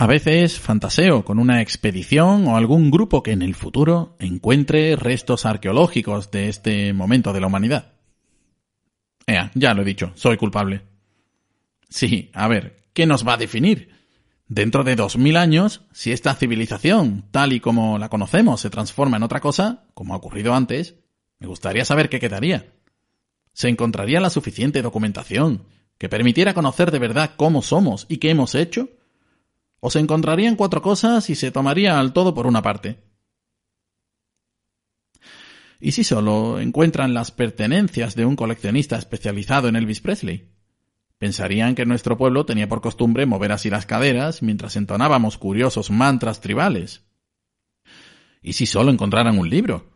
A veces fantaseo con una expedición o algún grupo que en el futuro encuentre restos arqueológicos de este momento de la humanidad. Ea, ya lo he dicho, soy culpable. Sí, a ver, ¿qué nos va a definir? Dentro de dos mil años, si esta civilización, tal y como la conocemos, se transforma en otra cosa, como ha ocurrido antes, me gustaría saber qué quedaría. ¿Se encontraría la suficiente documentación que permitiera conocer de verdad cómo somos y qué hemos hecho? O se encontrarían cuatro cosas y se tomaría al todo por una parte. ¿Y si solo encuentran las pertenencias de un coleccionista especializado en Elvis Presley? Pensarían que nuestro pueblo tenía por costumbre mover así las caderas mientras entonábamos curiosos mantras tribales. ¿Y si solo encontraran un libro?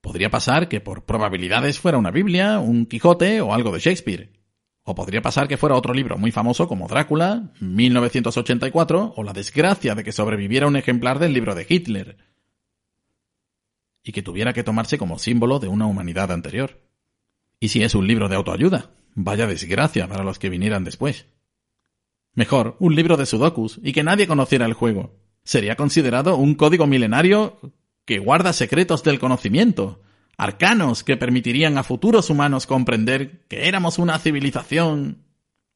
Podría pasar que por probabilidades fuera una Biblia, un Quijote o algo de Shakespeare. O podría pasar que fuera otro libro muy famoso como Drácula, 1984, o La desgracia de que sobreviviera un ejemplar del libro de Hitler. Y que tuviera que tomarse como símbolo de una humanidad anterior. ¿Y si es un libro de autoayuda? Vaya desgracia para los que vinieran después. Mejor, un libro de sudokus y que nadie conociera el juego. Sería considerado un código milenario que guarda secretos del conocimiento, arcanos que permitirían a futuros humanos comprender que éramos una civilización.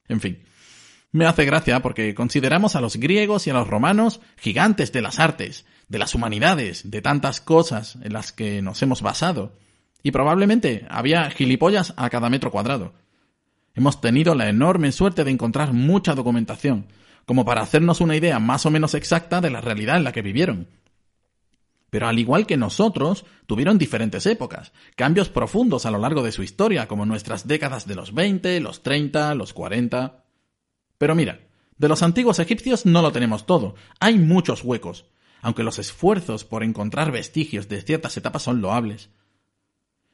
En fin, me hace gracia porque consideramos a los griegos y a los romanos gigantes de las artes, de las humanidades, de tantas cosas en las que nos hemos basado. Y probablemente había gilipollas a cada metro cuadrado. Hemos tenido la enorme suerte de encontrar mucha documentación, como para hacernos una idea más o menos exacta de la realidad en la que vivieron pero al igual que nosotros, tuvieron diferentes épocas, cambios profundos a lo largo de su historia, como nuestras décadas de los 20, los 30, los 40. Pero mira, de los antiguos egipcios no lo tenemos todo, hay muchos huecos, aunque los esfuerzos por encontrar vestigios de ciertas etapas son loables.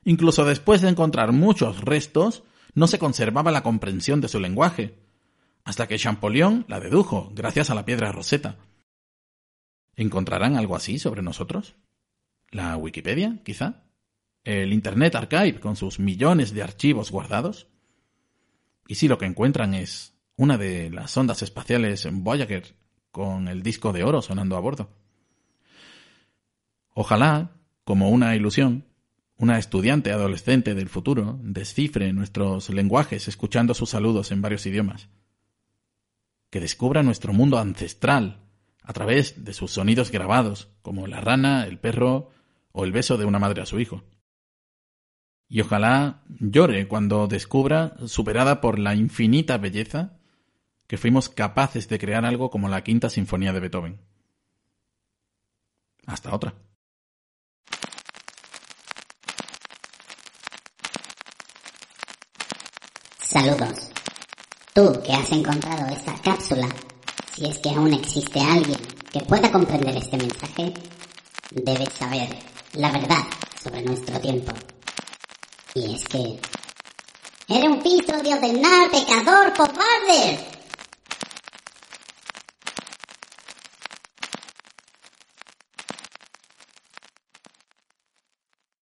Incluso después de encontrar muchos restos, no se conservaba la comprensión de su lenguaje, hasta que Champollion la dedujo gracias a la piedra roseta. ¿Encontrarán algo así sobre nosotros? ¿La Wikipedia, quizá? ¿El Internet Archive con sus millones de archivos guardados? ¿Y si lo que encuentran es una de las ondas espaciales Voyager con el disco de oro sonando a bordo? Ojalá, como una ilusión, una estudiante adolescente del futuro descifre nuestros lenguajes escuchando sus saludos en varios idiomas. Que descubra nuestro mundo ancestral a través de sus sonidos grabados, como la rana, el perro o el beso de una madre a su hijo. Y ojalá llore cuando descubra, superada por la infinita belleza, que fuimos capaces de crear algo como la Quinta Sinfonía de Beethoven. Hasta otra. Saludos. Tú que has encontrado esta cápsula si es que aún existe alguien que pueda comprender este mensaje, debes saber la verdad sobre nuestro tiempo. Y es que... ¡Era un piso de ordenar, pecador, cobarde!